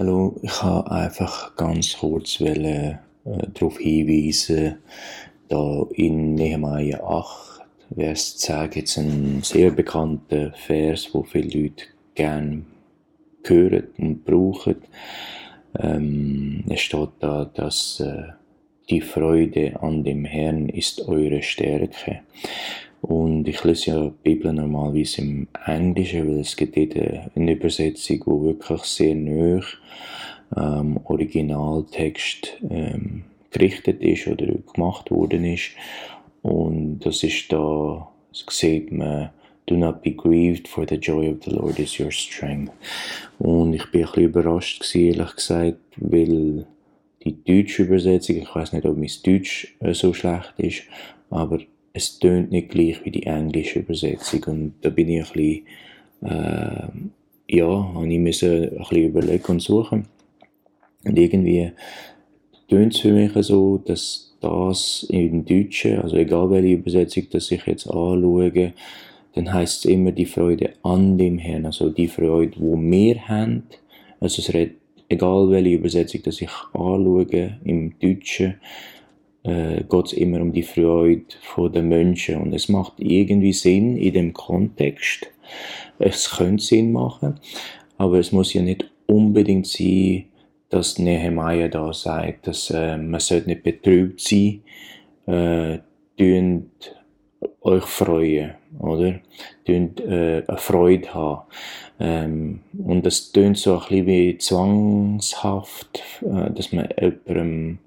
Hallo, ich habe einfach ganz kurz wollen, äh, darauf hinweisen, da in Nehemiah 8, Vers 10 gibt es einen sehr bekannten Vers, wo viele Leute gerne hören und brauchen. Ähm, es steht da, dass äh, die Freude an dem Herrn ist eure Stärke. Und ich lese ja die Bibel normalerweise im Englischen, weil es gibt eine Übersetzung, die wirklich sehr nah ähm, Originaltext ähm, gerichtet ist oder gemacht worden ist. Und das ist da, das sieht man, Do not be grieved, for the joy of the Lord is your strength. Und ich bin ein überrascht gewesen, ehrlich gesagt, weil die deutsche Übersetzung, ich weiß nicht, ob mein Deutsch äh, so schlecht ist, aber es tönt nicht gleich wie die englische Übersetzung und da bin ich ein bisschen, äh, ja, habe ich ein bisschen überlegen und suchen und irgendwie tönt es für mich so, dass das im Deutschen, also egal welche Übersetzung das ich jetzt anschaue, dann heißt es immer die Freude an dem Herrn, also die Freude, wo wir haben. Also es redet, egal welche Übersetzung das ich anschaue, im Deutschen, äh, geht es immer um die Freude der Menschen. Und es macht irgendwie Sinn in dem Kontext. Es könnte Sinn machen, aber es muss ja nicht unbedingt sein, dass Nehemiah da sagt, dass äh, man sollte nicht betrübt sein, äh, euch freuen, oder? Tönt äh, eine Freude haben. Ähm, und das tönt so ein bisschen wie zwangshaft, äh, dass man jemandem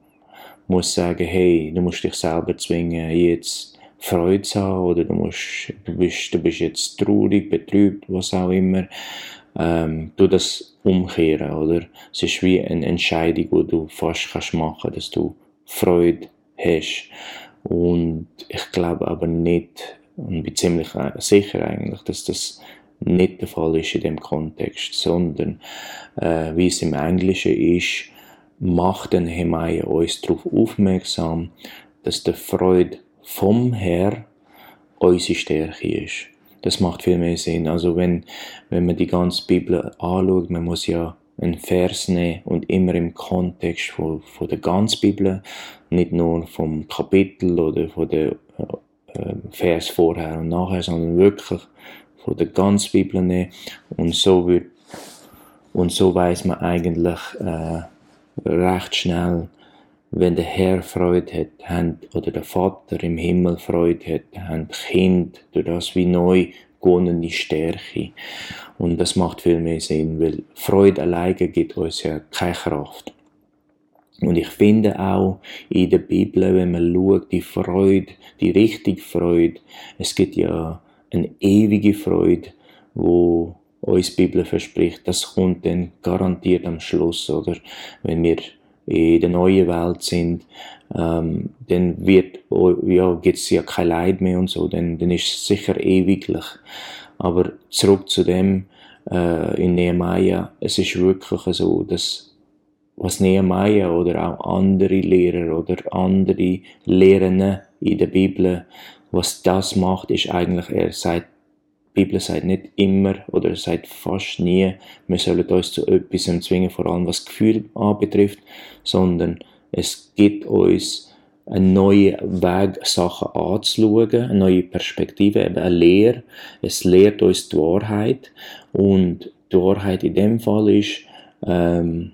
muss sagen, hey, du musst dich selber zwingen, jetzt Freude zu haben, oder du musst, du bist, du bist jetzt traurig, betrübt, was auch immer. Ähm, du das umkehren, oder? Es ist wie eine Entscheidung, die du fast kannst machen, dass du Freude hast. Und ich glaube aber nicht, und bin ziemlich sicher eigentlich, dass das nicht der Fall ist in dem Kontext, sondern äh, wie es im Englischen ist, macht den Hemaya uns darauf aufmerksam, dass der Freude vom Herr unsere Stärke ist. Das macht viel mehr Sinn. Also wenn, wenn man die ganze Bibel anschaut, man muss ja einen Vers nehmen und immer im Kontext von, von der ganzen Bibel, nicht nur vom Kapitel oder von der äh, Vers vorher und nachher, sondern wirklich von der ganzen Bibel nehmen und so wird und so weiß man eigentlich äh, recht schnell, wenn der Herr Freude hat, haben, oder der Vater im Himmel Freude hat, haben Kind durch das wie neu gewonnene Stärke. Und das macht viel mehr Sinn, weil Freude alleine gibt uns ja keine Kraft. Und ich finde auch in der Bibel, wenn man schaut, die Freude, die richtige Freude, es gibt ja eine ewige Freude, wo uns die Bibel verspricht, das kommt dann garantiert am Schluss, oder? Wenn wir in der neuen Welt sind, ähm, dann wird, ja, gibt's ja kein Leid mehr und so, dann, dann ist es sicher ewiglich. Aber zurück zu dem, äh, in Nehemiah, es ist wirklich so, dass was Nehemiah oder auch andere Lehrer oder andere Lehrende in der Bibel, was das macht, ist eigentlich, er sagt, die Bibel sagt nicht immer oder sagt fast nie, wir sollen uns zu etwas zwingen, vor allem was Gefühl anbetrifft, sondern es gibt uns einen neuen Weg, Sachen anzuschauen, eine neue Perspektive, eben eine Lehre. Es lehrt uns die Wahrheit und die Wahrheit in dem Fall ist, ähm,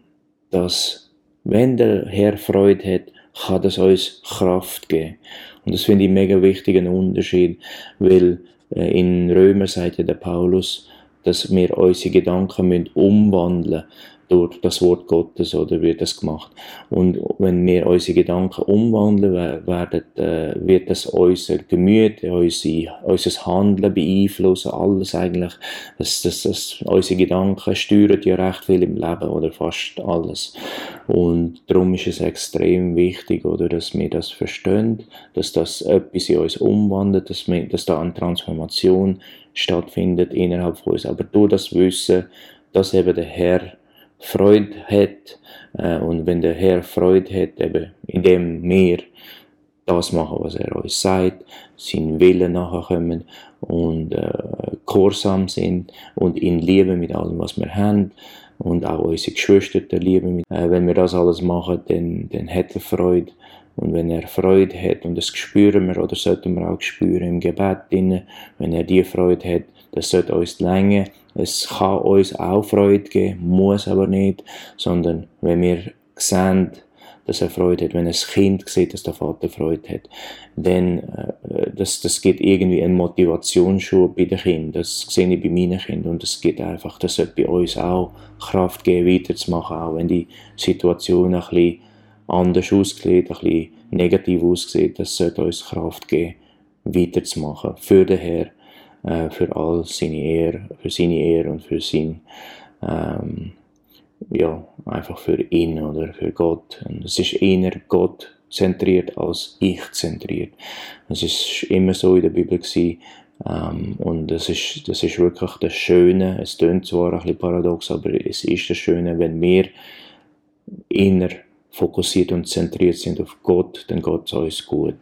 dass wenn der Herr Freude hat, kann das uns Kraft geben. Und das finde ich einen mega wichtigen Unterschied, weil in Römer sagt ja der Paulus, dass wir unsere Gedanken umwandeln. müssen durch das Wort Gottes oder wird das gemacht. Und wenn wir unsere Gedanken umwandeln, werden, äh, wird das unser Gemüt, unser, unser Handeln beeinflussen, alles eigentlich. Das, das, das, unsere Gedanken steuern ja recht viel im Leben oder fast alles. Und darum ist es extrem wichtig, oder, dass wir das verstehen, dass das etwas in uns umwandelt, dass, wir, dass da eine Transformation stattfindet innerhalb von uns. Aber durch das Wissen, dass eben der Herr Freude hat. Äh, und wenn der Herr Freude hat, eben indem wir das machen, was er uns sagt, seinen Willen nachkommen und äh, gehorsam sind und ihn lieben mit allem, was wir haben, und auch unsere Geschwister lieben. Äh, wenn wir das alles machen, dann, dann hat er Freude. Und wenn er Freude hat, und das spüren wir, oder sollten wir auch spüren im Gebet drin, wenn er die Freude hat, das sollte uns länger. Es kann uns auch Freude geben, muss aber nicht, sondern wenn wir sehen, dass er Freude hat, wenn ein Kind sieht, dass der Vater Freude hat, dann äh, das, das gibt irgendwie eine Motivationsschub bei den Kindern. Das sehe ich bei meinen Kindern. Und es gibt einfach, das sollte bei uns auch Kraft geben, weiterzumachen, auch wenn die Situation ein bisschen anders aussieht, ein bisschen negativ aussieht, das sollte uns Kraft geben, weiterzumachen. Für den Herr, äh, für all seine Ehre, für seine Ehre und für sein ähm, ja, einfach für ihn oder für Gott. Und es ist eher Gott zentriert als ich zentriert. Es ist immer so in der Bibel gewesen, ähm, und das ist, das ist wirklich das Schöne. Es klingt zwar ein bisschen paradox, aber es ist das Schöne, wenn wir inner fokussiert und zentriert sind auf Gott, dann geht es uns gut.